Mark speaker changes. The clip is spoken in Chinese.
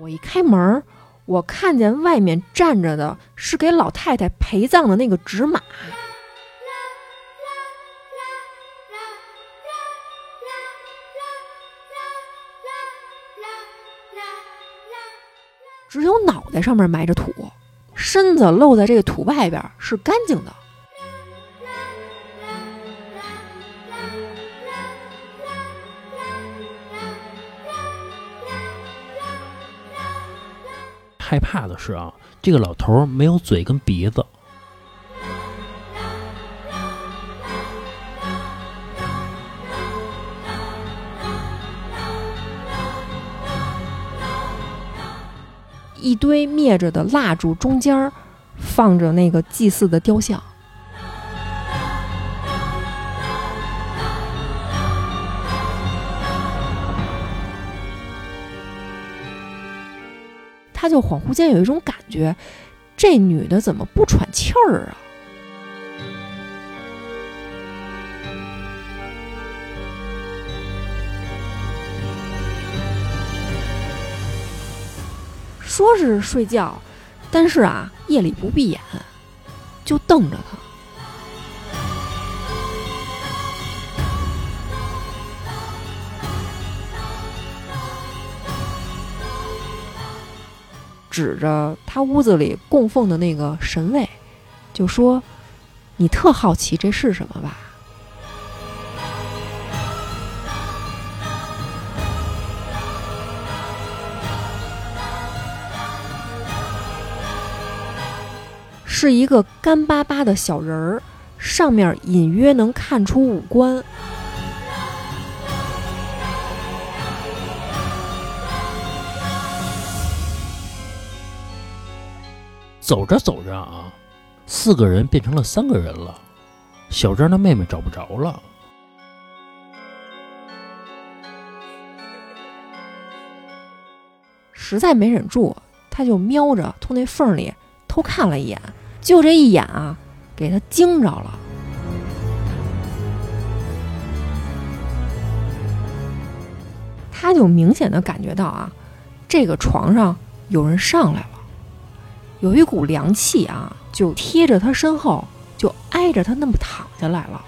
Speaker 1: 我一开门，我看见外面站着的是给老太太陪葬的那个纸马。只有脑袋上面埋着土，身子露在这个土外边是干净的。
Speaker 2: 害怕的是啊，这个老头儿没有嘴跟鼻子。
Speaker 1: 一堆灭着的蜡烛中间儿放着那个祭祀的雕像。他就恍惚间有一种感觉，这女的怎么不喘气儿啊？说是睡觉，但是啊，夜里不闭眼，就瞪着他。指着他屋子里供奉的那个神位，就说：“你特好奇这是什么吧？”是一个干巴巴的小人儿，上面隐约能看出五官。
Speaker 2: 走着走着啊，四个人变成了三个人了。小张的妹妹找不着了，
Speaker 1: 实在没忍住，他就瞄着从那缝里偷看了一眼，就这一眼啊，给他惊着了。他就明显的感觉到啊，这个床上有人上来了。有一股凉气啊，就贴着他身后，就挨着他那么躺下来了。